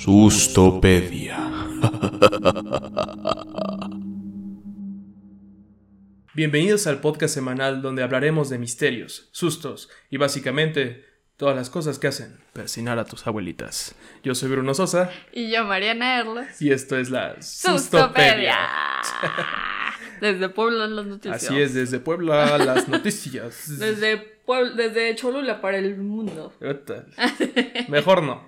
Sustopedia. Bienvenidos al podcast semanal donde hablaremos de misterios, sustos y básicamente todas las cosas que hacen persinar a tus abuelitas. Yo soy Bruno Sosa Y yo, Mariana Erles. y esto es la Sustopedia. Desde Puebla las noticias. Así es, desde Puebla las noticias. Desde, Puebla, desde Cholula para el mundo. Mejor no.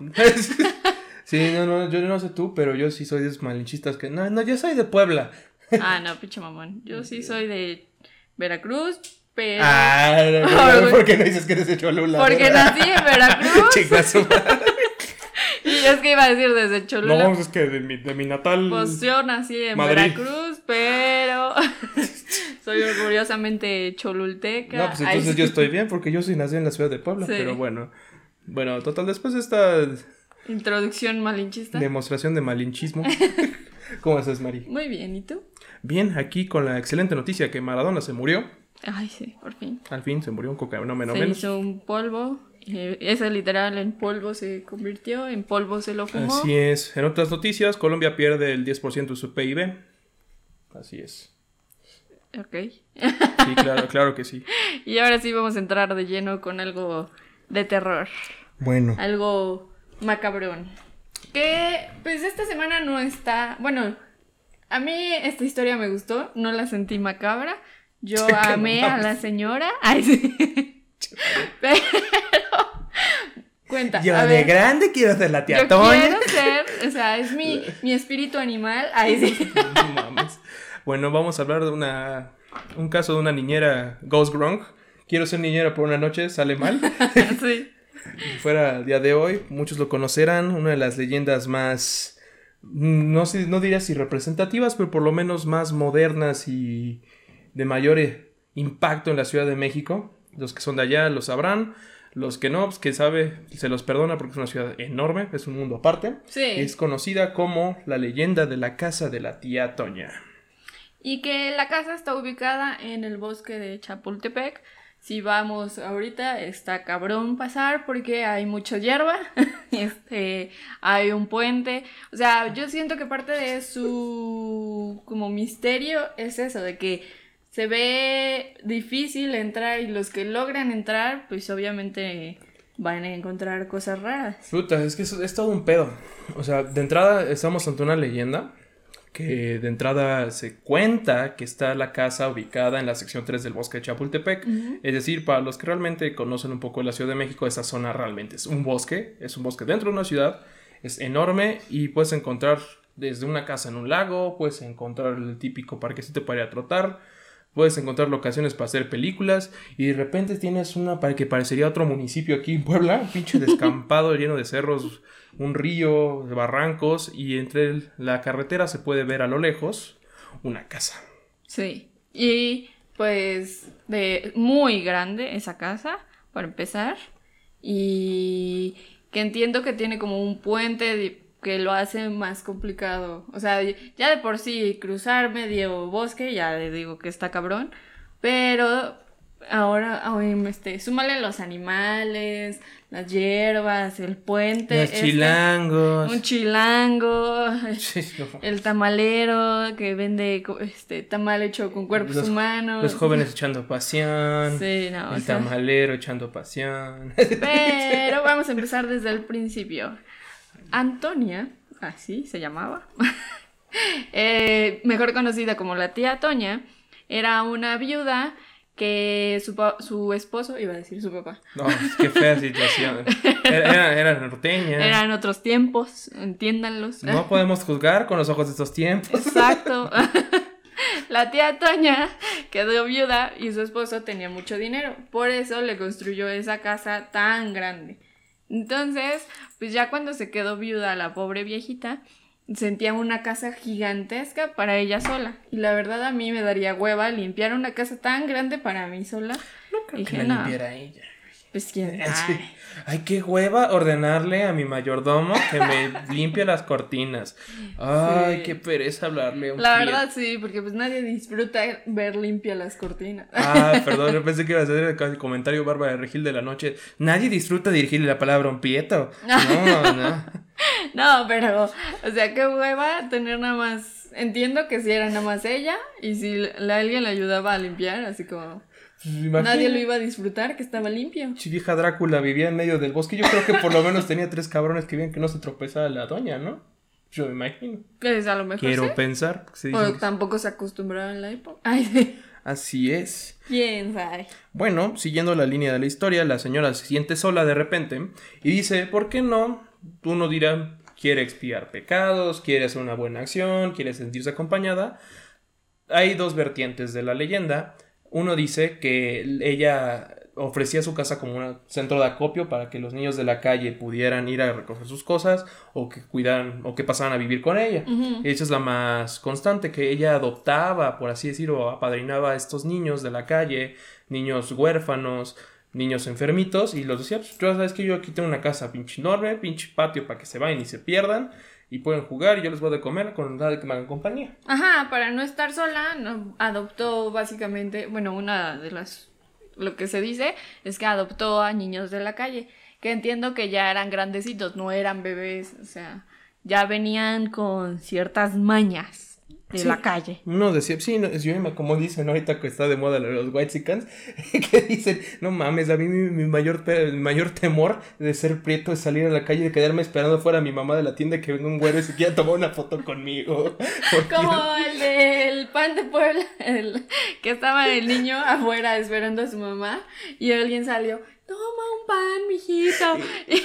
Sí, no, no, yo no sé tú, pero yo sí soy de esos malinchistas que... No, no, yo soy de Puebla. Ah, no, pinche mamón. Yo sí soy de Veracruz, pero... Ah, no, no, no, ¿por qué no dices que eres de Cholula? porque nací en Veracruz. Chicas, y es que iba a decir desde Cholula. No, es que de mi, de mi natal... Pues yo nací en Madrid. Veracruz, pero soy orgullosamente cholulteca. No, pues Ay, entonces sí. yo estoy bien porque yo soy nacido en la ciudad de Puebla, Sí. pero bueno. Bueno, total, después de esta Introducción malinchista. demostración de malinchismo. ¿Cómo estás, Mari? Muy bien, ¿y tú? Bien, aquí con la excelente noticia que Maradona se murió. Ay, sí, por fin. Al fin se murió un cocaína se menos. hizo un polvo. eh, ese literal en polvo se convirtió, en polvo se lo fumó. Así es. En otras noticias, Colombia pierde el 10% de su PIB. Así es. Ok. Sí, claro, claro que sí. Y ahora sí vamos a entrar de lleno con algo de terror. Bueno. Algo macabrón. Que pues esta semana no está. Bueno, a mí esta historia me gustó, no la sentí macabra. Yo amé a la señora. Ay, sí. Pero. Cuenta. a ver. grande quiero ser la Yo quiero ser, o sea, es mi, mi espíritu animal. Ay, sí. No mames. Bueno, vamos a hablar de una un caso de una niñera Ghost Gronk. Quiero ser niñera por una noche, sale mal. sí. Si fuera el día de hoy, muchos lo conocerán, una de las leyendas más no sé, no diría si representativas, pero por lo menos más modernas y de mayor eh, impacto en la Ciudad de México. Los que son de allá lo sabrán, los que no, pues que sabe, se los perdona porque es una ciudad enorme, es un mundo aparte. Sí. Es conocida como la leyenda de la casa de la tía Toña. Y que la casa está ubicada en el bosque de Chapultepec. Si vamos ahorita, está cabrón pasar porque hay mucha hierba, este, hay un puente. O sea, yo siento que parte de su como misterio es eso, de que se ve difícil entrar y los que logran entrar, pues obviamente van a encontrar cosas raras. Puta, es que es, es todo un pedo. O sea, de entrada estamos ante una leyenda que de entrada se cuenta que está la casa ubicada en la sección 3 del bosque de Chapultepec. Es decir, para los que realmente conocen un poco la Ciudad de México, esa zona realmente es un bosque, es un bosque dentro de una ciudad, es enorme y puedes encontrar desde una casa en un lago, puedes encontrar el típico parquecito para ir a trotar, puedes encontrar locaciones para hacer películas y de repente tienes una para que parecería otro municipio aquí en Puebla, un pinche descampado lleno de cerros, un río, barrancos y entre la carretera se puede ver a lo lejos una casa. Sí. Y pues de muy grande esa casa, para empezar. Y que entiendo que tiene como un puente que lo hace más complicado. O sea, ya de por sí cruzar medio bosque, ya le digo que está cabrón. Pero ahora, ay, este, súmale los animales, las hierbas, el puente. Los este, chilangos. un chilango. Sí, no. El tamalero que vende este tamal hecho con cuerpos Los- humanos. Los jóvenes echando pasión. Sí, no, el sea, tamalero echando pasión. Pero vamos a empezar desde el principio. Antonia, así se llamaba, eh, mejor conocida como la tía Toña, era una viuda que su, su esposo, iba a decir su papá, No, qué fea situación. Era, era, era norteña. eran otros tiempos, entiéndanlos. No podemos juzgar con los ojos de estos tiempos. Exacto. La tía Toña quedó viuda y su esposo tenía mucho dinero. Por eso le construyó esa casa tan grande. Entonces, pues ya cuando se quedó viuda la pobre viejita, sentía una casa gigantesca para ella sola. Y la verdad a mí me daría hueva limpiar una casa tan grande para mí sola. No creo que la no. limpiara ella. Pues quién. Ay, qué hueva ordenarle a mi mayordomo que me limpie las cortinas. Ay, Sí. qué pereza hablarle a un La cliente. verdad sí, porque pues nadie disfruta ver limpia las cortinas. Ah, perdón, yo pensé que iba a ser el comentario Bárbara de Regil de la noche. Nadie disfruta dirigirle la palabra a un prieto. No, no. No, pero, o sea, qué hueva tener nada más. Entiendo que si era nada más ella y si la, alguien le ayudaba a limpiar, así como. Pues, Nadie lo iba a disfrutar, que estaba limpio. Si vieja Drácula vivía en medio del bosque, yo creo que por lo menos tenía tres cabrones que veían que no se tropezaba la doña, ¿no? Yo me imagino. Pues a lo mejor Quiero sí. pensar. se O que- tampoco se acostumbraba en la época. Ay, sí. Así es. quién sabe. Bueno, siguiendo la línea de la historia, la señora se siente sola de repente y dice, ¿por qué no? Uno dirá, quiere expiar pecados, quiere hacer una buena acción, quiere sentirse acompañada. Hay dos vertientes de la leyenda. Uno dice que ella ofrecía su casa como un centro de acopio para que los niños de la calle pudieran ir a recoger sus cosas o que cuidaran o que pasaran a vivir con ella. Esa es la más constante, que ella adoptaba, por así decirlo, apadrinaba a estos niños de la calle, niños huérfanos, niños enfermitos, y los decía, pues yo sabes que yo aquí tengo una casa pinche enorme, pinche patio para que se vayan y se pierdan, y pueden jugar, y yo les voy a comer con tal de que me hagan compañía. Ajá, para no estar sola, no, adoptó básicamente, bueno, una de las, lo que se dice es que adoptó a niños de la calle, que entiendo que ya eran grandecitos, no eran bebés, o sea, ya venían con ciertas mañas de Sí. la calle. Uno decía, sí, no, yo me- como dicen ahorita que está de moda los white que dicen, no mames, a mí mi, mi mayor, mi mayor temor de ser prieto es salir a la calle y quedarme esperando fuera a mi mamá de la tienda que venga un güero y se quiera tomar una foto conmigo. Como el del pan de Puebla, el, que estaba el niño afuera esperando a su mamá y alguien salió, toma un pan, mijito.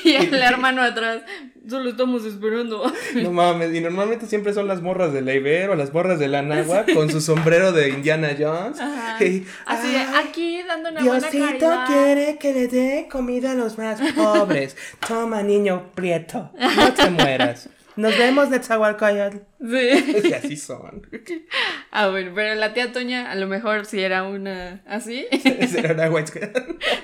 Y el hermano atrás, solo estamos esperando. No mames, y normalmente siempre son las morras de la Ibero, las morras de la Nagua con su sombrero de Indiana Jones. Ajá. Y, Así de, "Ay, aquí dando una buena Diosito caridad. quiere que le dé comida a los más pobres. Toma, niño prieto, no te mueras. Nos vemos, Netzahualcoyotl. Sí. Y así son. Ah, bueno, pero la tía Toña a lo mejor si era una así. Era una white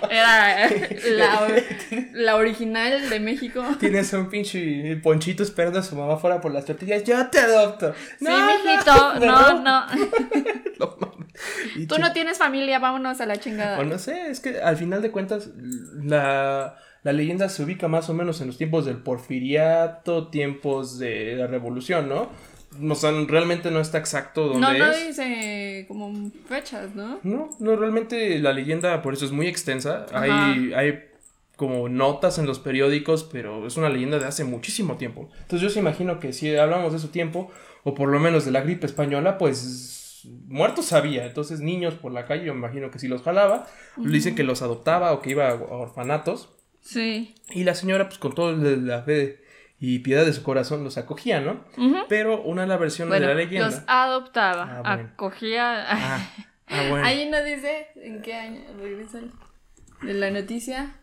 Era la, la original de México. Tienes un pinche ponchito esperando a su mamá fuera por las tortillas. Yo te adopto. Sí, mijito, no, no. no Tú no tienes familia, vámonos a la chingada. O no sé, es que al final de cuentas la, la leyenda se ubica más o menos en los tiempos del porfiriato, tiempos de la revolución, ¿no? O sea, realmente no está exacto dónde No, no es. dice como fechas, ¿no? No, no, realmente la leyenda por eso es muy extensa. Hay, Ajá. hay como notas en los periódicos, pero es una leyenda de hace muchísimo tiempo. Entonces yo se imagino que si hablamos de su tiempo, o por lo menos de la gripe española, pues muertos había. Entonces niños por la calle, yo me imagino que sí los jalaba. Dicen que los adoptaba o que iba a orfanatos. Sí. Y la señora, pues con toda la fe y piedad de su corazón, los acogía, ¿no? Pero una de las versiones Bueno, de la leyenda... los adoptaba, Ah, bueno. acogía. Ah, ah, bueno. Ahí no dice en qué año regresa de la noticia.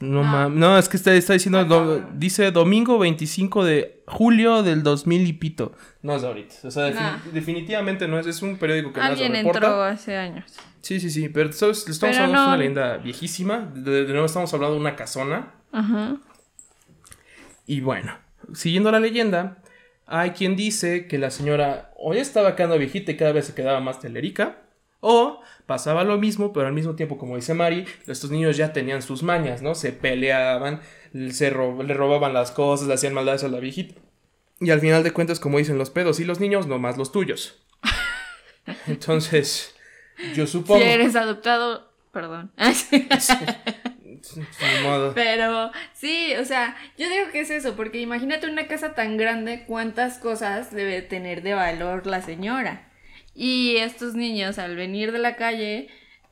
No, Ah. no, es que está, está diciendo, do- dice domingo 25 de julio del 2000 y pito. No es de ahorita, o sea, defini- Nah. definitivamente no es, es un periódico que Alguien reporta. entró hace años. Sí, sí, sí, pero ¿sabes? estamos Pero hablando de no- una leyenda viejísima, de, de nuevo estamos hablando de una casona, Ajá. y bueno, siguiendo la leyenda, hay quien dice que la señora o ya estaba quedando viejita y cada vez se quedaba más telerica, o pasaba lo mismo, pero al mismo tiempo, como dice Mari, estos niños ya tenían sus mañas, ¿no? Se peleaban, se ro- le robaban las cosas, le hacían maldades a la viejita. Y al final de cuentas, como dicen los pedos y los niños, no más los tuyos. Entonces, yo supongo... Si eres adoptado, perdón. Modo. Pero sí, o sea, yo digo que es eso, porque imagínate una casa tan grande, cuántas cosas debe tener de valor la señora. Y estos niños al venir de la calle,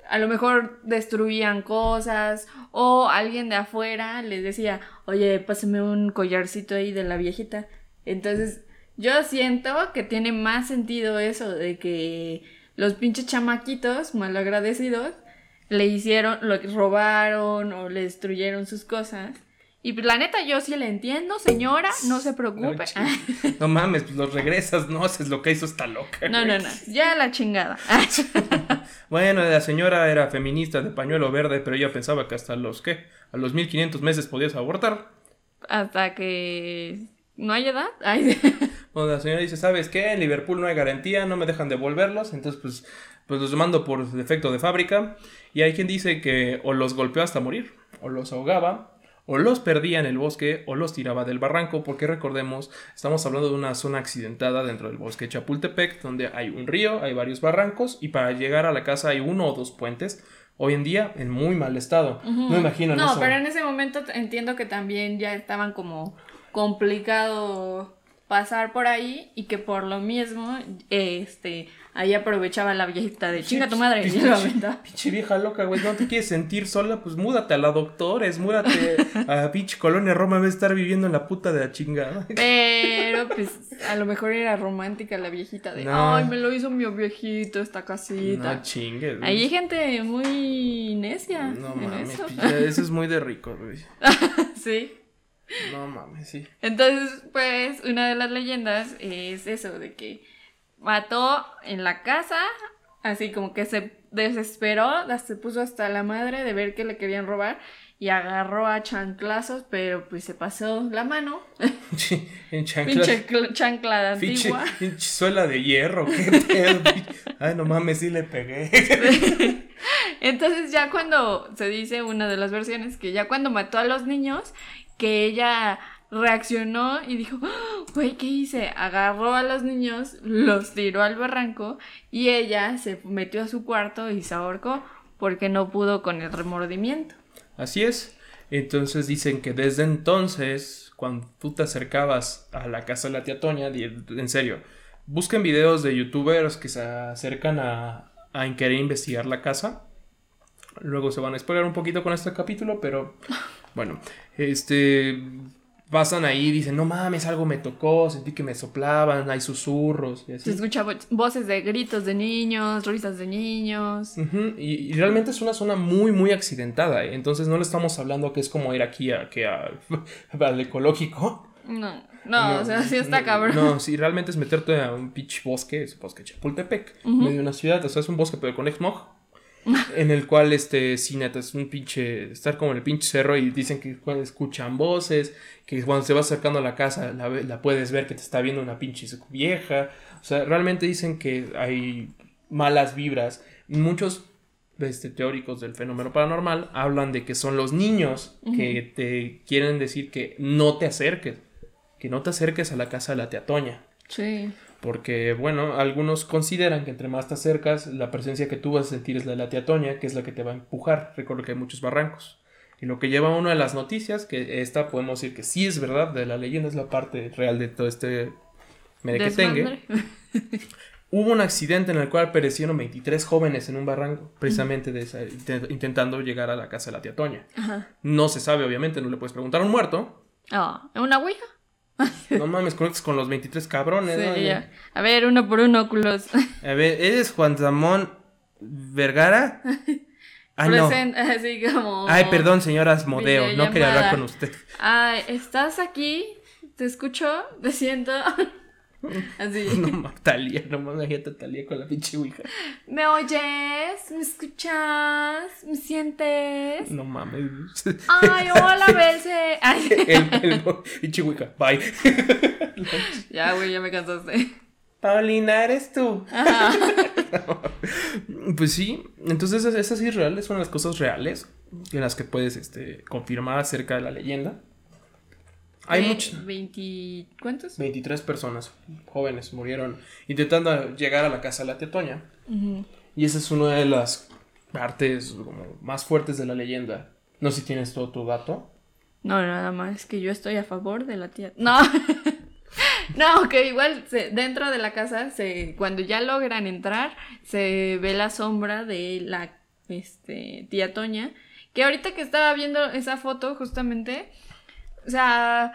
a lo mejor destruían cosas o alguien de afuera les decía, oye, pásame un collarcito ahí de la viejita. Entonces, yo siento que tiene más sentido eso de que los pinches chamaquitos malagradecidos le hicieron, lo robaron o le destruyeron sus cosas. Y pues, la neta, yo sí le entiendo, señora, no se preocupe. No mames, pues los regresas, no haces lo que hizo esta loca. No, güey. no, no, ya la chingada. Bueno, la señora era feminista de pañuelo verde, pero ella pensaba que hasta los, ¿qué? A los 1500 meses podías abortar. Hasta que no hay edad. Ay, Bueno, la señora dice, ¿sabes qué? En Liverpool no hay garantía, no me dejan devolverlos, entonces pues, pues los mando por defecto de fábrica. Y hay quien dice que o los golpeó hasta morir, o los ahogaba, o los perdía en el bosque o los tiraba del barranco, porque recordemos, estamos hablando de una zona accidentada dentro del bosque de Chapultepec, donde hay un río, hay varios barrancos y para llegar a la casa hay uno o dos puentes. Hoy en día en muy mal estado. No imagino No, pero en ese momento entiendo que también ya estaban como complicado pasar por ahí y que por lo mismo, este, ahí aprovechaba la viejita de chinga tu madre. Pinche, pinche vieja loca, güey, no te quieres sentir sola, pues múdate a la doctores, múdate a pinche colonia Roma, va a estar viviendo en la puta de la chingada. Pero, pues, a lo mejor era romántica la viejita de, ay, me lo hizo mi viejito esta casita. No chingues. Ahí hay gente muy necia. No mames, eso. eso es muy de rico, güey. sí. No mames, sí. Entonces, pues, una de las leyendas es eso, de que mató en la casa, así como que se desesperó, se puso hasta la madre de ver que le querían robar y agarró a chanclazos, pero pues se pasó la mano. En chancla. Pinche chancla de antigua. Pinche suela de hierro, qué pedo. Ay, no mames, sí le pegué. Entonces ya cuando se dice una de las versiones que ya cuando mató a los niños que ella reaccionó y dijo, güey, ¿qué hice? Agarró a los niños, los tiró al barranco y ella se metió a su cuarto y se ahorcó porque no pudo con el remordimiento. Así es. Entonces dicen que desde entonces, cuando tú te acercabas a la casa de la tía Toña, en serio, busquen videos de youtubers que se acercan a, a querer investigar la casa. Luego se van a spoiler un poquito con este capítulo, pero bueno, este pasan ahí y dicen, no mames, algo me tocó, sentí que me soplaban, hay susurros y así. Se escucha voces de gritos de niños, risas de niños. y, realmente es una zona muy, muy accidentada, ¿eh? entonces no le estamos hablando que es como ir aquí a, que al ecológico. No, no, o sea, sí está cabrón. No, sí, realmente es meterte a un pitch bosque, es bosque Chapultepec, medio de una ciudad, o sea, es un bosque pero con smog en el cual, este, sí, neta, es un pinche, estar como en el pinche cerro y dicen que escuchan voces, que cuando se va acercando a la casa la, la puedes ver que te está viendo una pinche vieja, o sea, realmente dicen que hay malas vibras. Muchos este, teóricos del fenómeno paranormal hablan de que son los niños que te quieren decir que no te acerques, que no te acerques a la casa de la teatoña. Sí. Porque, bueno, algunos consideran que entre más te acercas, la presencia que tú vas a sentir es la de la teatoña, que es la que te va a empujar. Recuerdo que hay muchos barrancos. Y lo que lleva a una de las noticias, que esta podemos decir que sí es verdad, de la leyenda es la parte real de todo este merequetengue. Hubo un accidente en el cual perecieron 23 jóvenes en un barranco, precisamente de intentando llegar a la casa de la tía Toña. No se sabe, obviamente, no le puedes preguntar a un muerto. Ah, ¿una ouija? No mames, conectas con los 23 cabrones, ¿no? A ver, uno por uno, culos. A ver, ¿eres Juan Ramón Vergara? Ah, no. Así como... Ay, perdón, señoras Modeo, no quería hablar con usted. Ay, ¿estás aquí? ¿Te escucho? Te siento. Así. No, Talía, no me imagínate Talía con la pinche ouija. ¿Me oyes? ¿Me escuchas? ¿Me sientes? No mames. Ay, hola, Belce. Ay. El, el pinche ouija, bye. ya, güey, ya me cansaste. Paulina, eres tú. pues sí, entonces esas sí reales son las cosas reales en las que puedes este, confirmar acerca de la leyenda. Hay muchos. ¿Cuántos? 23 personas jóvenes murieron intentando llegar a la casa de la Tetoña. Y esa es una de las partes más fuertes de la leyenda. No sé si tienes todo tu dato. No, nada más que yo estoy a favor de la tía. No. no, que igual dentro de la casa, se, cuando ya logran entrar, se ve la sombra de la este, tía Toña. Que ahorita que estaba viendo esa foto, justamente, o sea,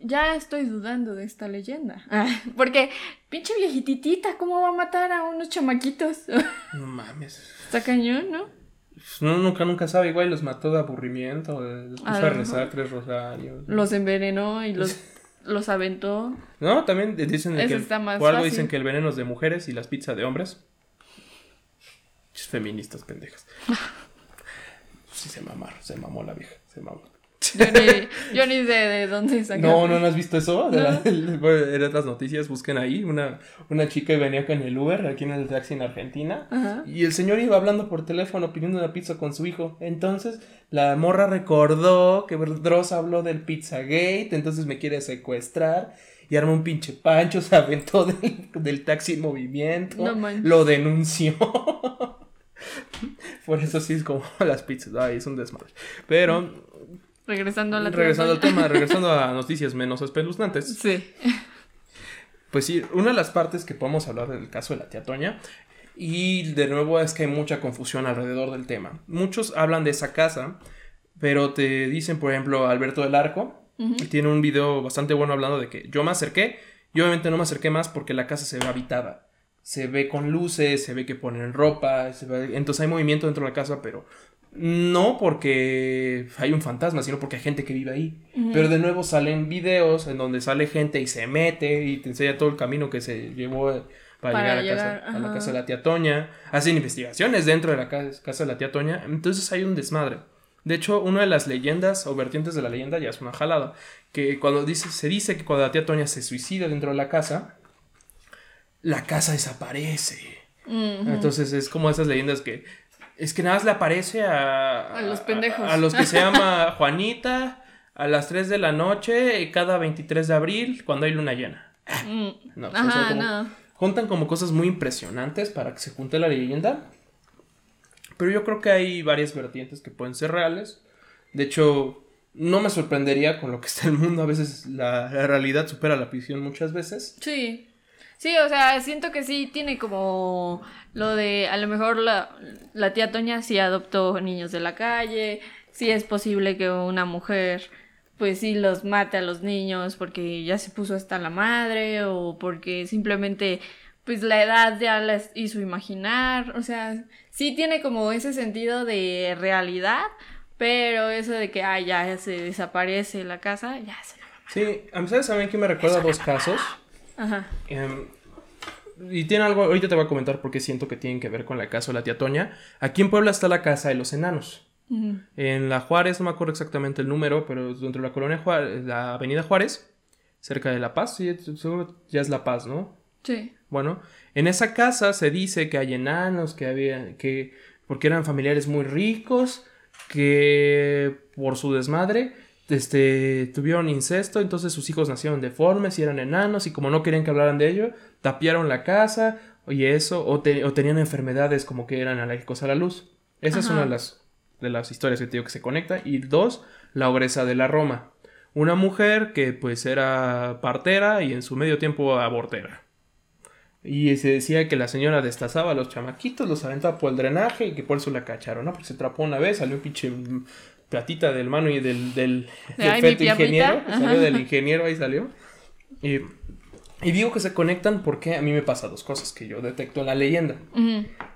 ya estoy dudando de esta leyenda. Porque, pinche viejititita, ¿cómo va a matar a unos chamaquitos? No mames. Está cañón, ¿no? No, nunca, nunca sabe. Igual los mató de aburrimiento. Los puso a, rezar tres rosarios. Los envenenó y los, los aventó. No, también dicen que. por algo dicen que el veneno es de mujeres y las pizzas de hombres. Feministas pendejas. sí, se mamaron. Se mamó la vieja. Se mamó. Yo ni, yo ni sé de dónde sacaste. No, no, ¿no has visto eso? De la- las noticias, busquen ahí. Una, una chica venía con el Uber aquí en el taxi en Argentina. Ajá. Y el señor iba hablando por teléfono pidiendo una pizza con su hijo. Entonces la morra recordó que Dross habló del Pizzagate, entonces me quiere secuestrar. Y armó un pinche pancho, se aventó del, del taxi en movimiento. No lo denunció. por eso sí es como las pizzas. Ay, es un desmadre. Pero Regresando a la regresando al tema, regresando a noticias menos espeluznantes. Sí. Pues sí, una de las partes que podemos hablar del caso de la tía Toña, y de nuevo es que hay mucha confusión alrededor del tema. Muchos hablan de esa casa, pero te dicen, por ejemplo, Alberto del Arco, tiene un video bastante bueno hablando de que yo me acerqué, y obviamente no me acerqué más porque la casa se ve habitada. Se ve con luces, se ve que ponen ropa, se ve- entonces hay movimiento dentro de la casa, pero no porque hay un fantasma, sino porque hay gente que vive ahí. Pero de nuevo salen videos en donde sale gente y se mete y te enseña todo el camino que se llevó eh, para, Para llegar, a, llegar, casa, a la casa de la tía Toña. Hacen investigaciones dentro de la casa, casa de la tía Toña. Entonces hay un desmadre. De hecho, una de las leyendas o vertientes de la leyenda ya es una jalada. Que cuando dice, se dice que cuando la tía Toña se suicida dentro de la casa, la casa desaparece. Entonces es como esas leyendas que es que nada más le aparece a, A los pendejos. A, a los que se llama Juanita a las 3 de la noche cada 23 de abril cuando hay luna llena. Mm. No, como- no. Juntan como cosas muy impresionantes para que se junte la leyenda. Pero yo creo que hay varias vertientes que pueden ser reales. De hecho, no me sorprendería con lo que está el mundo. A veces la, la realidad supera la ficción muchas veces. Sí. Sí, o sea, siento que sí tiene como lo de, a lo mejor la, la tía Toña sí adoptó niños de la calle, sí es posible que una mujer pues sí los mate a los niños porque ya se puso hasta la madre o porque simplemente pues la edad ya les hizo imaginar, o sea, sí tiene como ese sentido de realidad, pero eso de que, ah, ya se desaparece la casa, ya se la... Sí, a mí, ¿sabes también que me recuerda a dos casos? Ajá. Em, y tiene algo, ahorita te voy a comentar porque siento que tienen que ver con la casa de la tía Toña. Aquí en Puebla está la casa de los enanos. En la Juárez, no me acuerdo exactamente el número, pero dentro de la colonia Juárez, la avenida Juárez, cerca de La Paz, sí, ya es La Paz, ¿no? Sí. Bueno, en esa casa se dice que hay enanos, que había, que, porque eran familiares muy ricos, que por su desmadre, este, tuvieron incesto, entonces sus hijos nacieron deformes y eran enanos, y como no querían que hablaran de ello, tapiaron la casa, y eso, o, te- o tenían enfermedades como que eran alérgicos a la luz. Esa es una de las, de las historias que te digo que se conecta. Y dos, la ogresa de la Roma. Una mujer que pues era partera y en su medio tiempo abortera. Y se decía que la señora destazaba a los chamaquitos, los aventaba por el drenaje y que por eso la cacharon, ¿no? Porque se trapó una vez, salió un pinche platita del mano y del, del, De, del ingeniero. que Salió del ingeniero, ahí salió. Y, y digo que se conectan porque a mí me pasa dos cosas que yo detecto en la leyenda.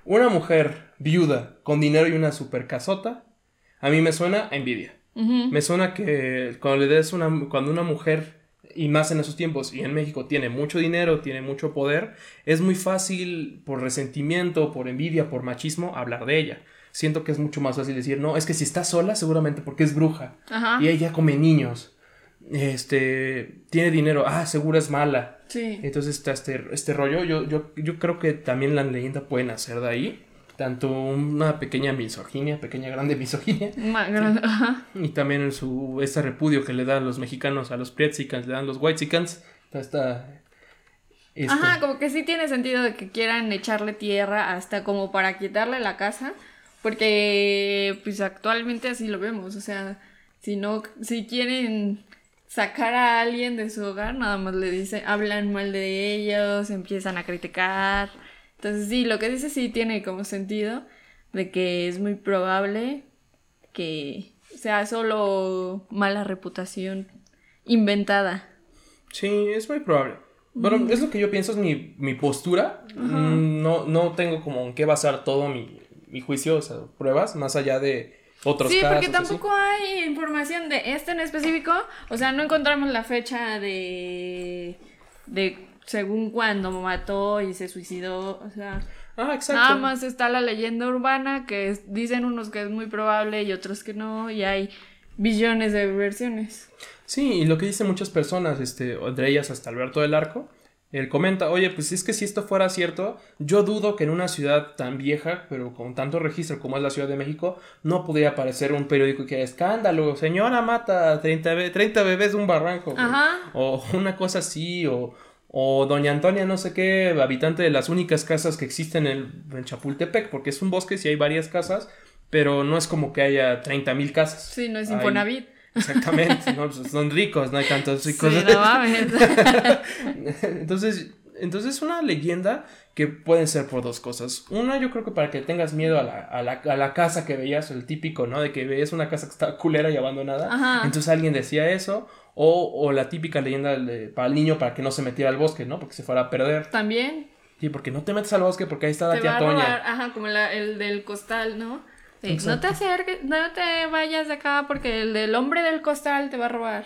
Una mujer viuda con dinero y una super casota, a mí me suena a envidia. Me suena que cuando le des una, cuando una mujer, y más en esos tiempos, y en México tiene mucho dinero, tiene mucho poder, es muy fácil por resentimiento, por envidia, por machismo, hablar de ella. Siento que es mucho más fácil decir, no, es que si está sola, seguramente porque es bruja. Ajá. Y ella come niños. Este, tiene dinero, ah, seguro es mala. Sí. Entonces está este, este rollo. Yo, yo, yo creo que también la leyenda pueden hacer de ahí. Tanto una pequeña misoginia, pequeña grande misoginia. Ma- grande- Ajá. Y también en su ese repudio que le dan los mexicanos a los Prietzicans, le dan los Whitezicans. Está este, Ajá, como que sí tiene sentido de que quieran echarle tierra hasta como para quitarle la casa, porque pues actualmente así lo vemos, o sea, si no, si quieren sacar a alguien de su hogar, nada más le dicen, hablan mal de ellos, empiezan a criticar. Entonces sí, lo que dice sí tiene como sentido de que es muy probable que sea solo mala reputación inventada. Sí, es muy probable. Bueno, es lo que yo pienso, es mi, mi postura. Mm, No, no tengo como en qué basar todo mi, mi juicio, o sea, pruebas, más allá de otros Sí, casos. porque así. tampoco hay información de este en específico. O sea, no encontramos la fecha de. de según cuándo mató y se suicidó. O sea, Ah, exacto. nada más está la leyenda urbana que es- dicen unos que es muy probable y otros que no. Y hay billones de versiones. Sí, y lo que dicen muchas personas, este, entre ellas hasta Alberto del Arco, él comenta, oye, pues es que si esto fuera cierto, yo dudo que en una ciudad tan vieja, pero con tanto registro como es la Ciudad de México, no podría aparecer un periódico que escándalo, señora mata 30, 30 bebés de un barranco. O una cosa así, o, o doña Antonia no sé qué, habitante de las únicas casas que existen en, en Chapultepec, porque es un bosque, sí hay varias casas, pero no es como que haya 30 mil casas. Sí, no es Infonavit. Exactamente, ¿no? Son ricos, no hay tantos ricos. Sí, entonces, entonces es una leyenda que pueden ser por dos cosas. Una, yo creo que para que tengas miedo a la, a la, a la casa que veías, el típico, ¿no? De que veías una casa que está culera y abandonada. Entonces alguien decía eso. O, o la típica leyenda de, para el niño para que no se metiera al bosque, ¿no? Porque se fuera a perder. También. Sí, porque no te metes al bosque porque ahí está la tía Toña. Ajá, como el del costal, ¿no? No te acerques, no te vayas de acá porque el del hombre del costal te va a robar.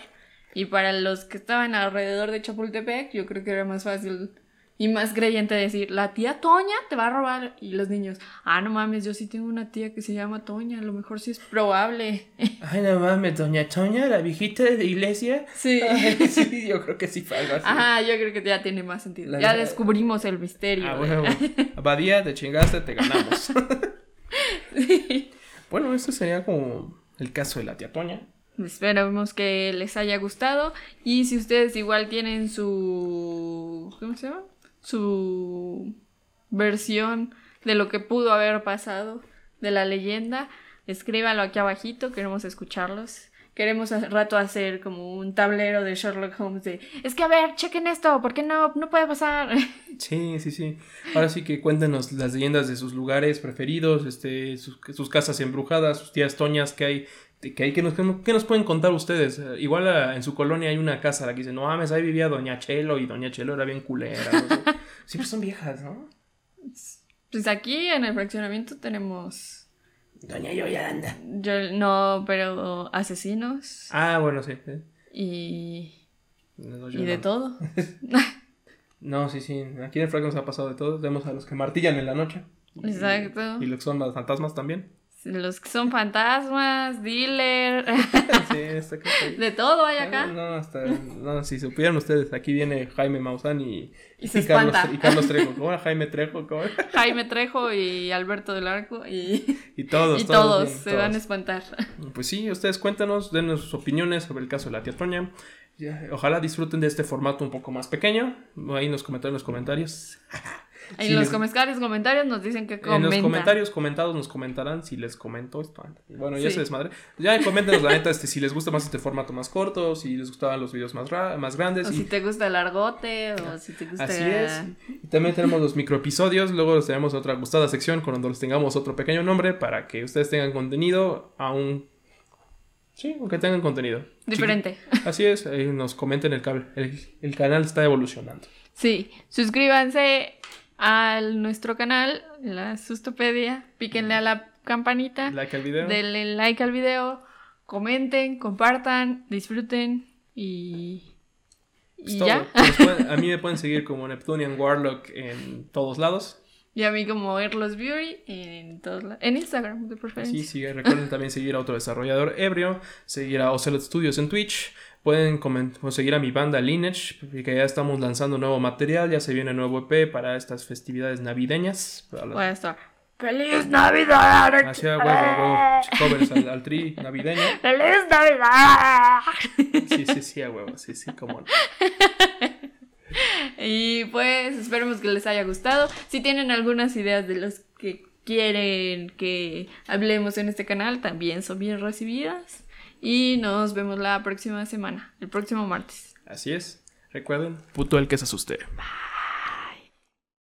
Y para los que estaban alrededor de Chapultepec, yo creo que era más fácil y más creyente decir, la tía Toña te va a robar. Y los niños, ah, no mames, yo sí tengo una tía que se llama Toña, a lo mejor sí es probable. Ay, no mames, Doña Toña, la viejita de la iglesia. Sí. sí, yo creo que sí fue algo así. Ajá, yo creo que ya tiene más sentido. ya descubrimos el misterio. Ah, bueno, Abadía, te chingaste, te ganamos. Bueno, este sería como el caso de la tía Toña. Esperamos que les haya gustado. Y si ustedes igual tienen su. ¿Cómo se llama? Su versión de lo que pudo haber pasado de la leyenda, escríbalo aquí abajito, queremos escucharlos queremos hace rato hacer como un tablero de Sherlock Holmes de, es que a ver, chequen esto, ¿por qué no, no puede pasar? Sí, sí, sí. Ahora sí que cuéntenos las leyendas de sus lugares preferidos, este, sus, casas embrujadas, sus tías toñas que hay, que hay que nos, que nos pueden contar ustedes. Igual en su colonia hay una casa la que dice, no mames, ahí vivía Doña Chelo y Doña Chelo era bien culera. Siempre son viejas, ¿no? Pues aquí en el fraccionamiento tenemos Doña Yolanda. Yo, no, pero asesinos. Ah, bueno, sí. Y. y de todo. no, sí, sí. Aquí en el nos ha pasado de todo. Vemos a los que martillan en la noche. Exacto. Y, y los que son los fantasmas también. Los que son fantasmas, dealer. sí, está De todo hay acá. No, hasta. No, si supieran ustedes, aquí viene Jaime Maussan y, y, Carlos, y Carlos Trejo. ¿Cómo era Jaime Trejo? ¿Cómo Jaime Trejo y Alberto del Arco. Y, y todos. Y todos, se van a espantar. Pues sí, ustedes cuéntanos, denos sus opiniones sobre el caso de la tía Toña. Ojalá disfruten de este formato un poco más pequeño. Ahí nos comentan en los comentarios. En los comentarios, comentarios nos dicen que comentan. En los comentarios comentados nos comentarán si les comento esto. Bueno, ya se desmadre. Ya coméntenos la neta este, si les gusta más este formato más corto, si les gustaban los videos más, más grandes. O si te gusta el argote, o si te gusta... Así es. Y también tenemos los microepisodios, luego los tenemos otra gustada sección cuando les tengamos otro pequeño nombre para que ustedes tengan contenido aún... Sí, aunque tengan contenido. Diferente. Así es, ahí nos comenten el cable. El, el canal está evolucionando. Sí, suscríbanse a nuestro canal, la Sustopedia, píquenle a la campanita, like al video. denle like al video, comenten, compartan, disfruten y... y ya. a mí me pueden seguir como Neptunian Warlock en todos lados. Y a mí como Erlos Beauty en todos en Instagram de preferencia. Sí, sí, recuerden también seguir a otro desarrollador ebrio, seguir a Ocelot Studios en Twitch, Pueden seguir a mi banda Lineage, que ya estamos lanzando nuevo material, ya se viene nuevo EP para estas festividades navideñas. Puede estar. ¡Feliz Navidad! Así huevo, huevo, covers al, al, tri navideño. ¡Feliz Navidad! Sí, sí, sí, a huevo, sí, sí, como no. Y pues esperemos que les haya gustado. Si tienen algunas ideas de los que quieren que hablemos en este canal, también son bien recibidas. Y nos vemos la próxima semana, el próximo martes. Así es. Recuerden, puto el que se asuste. Bye.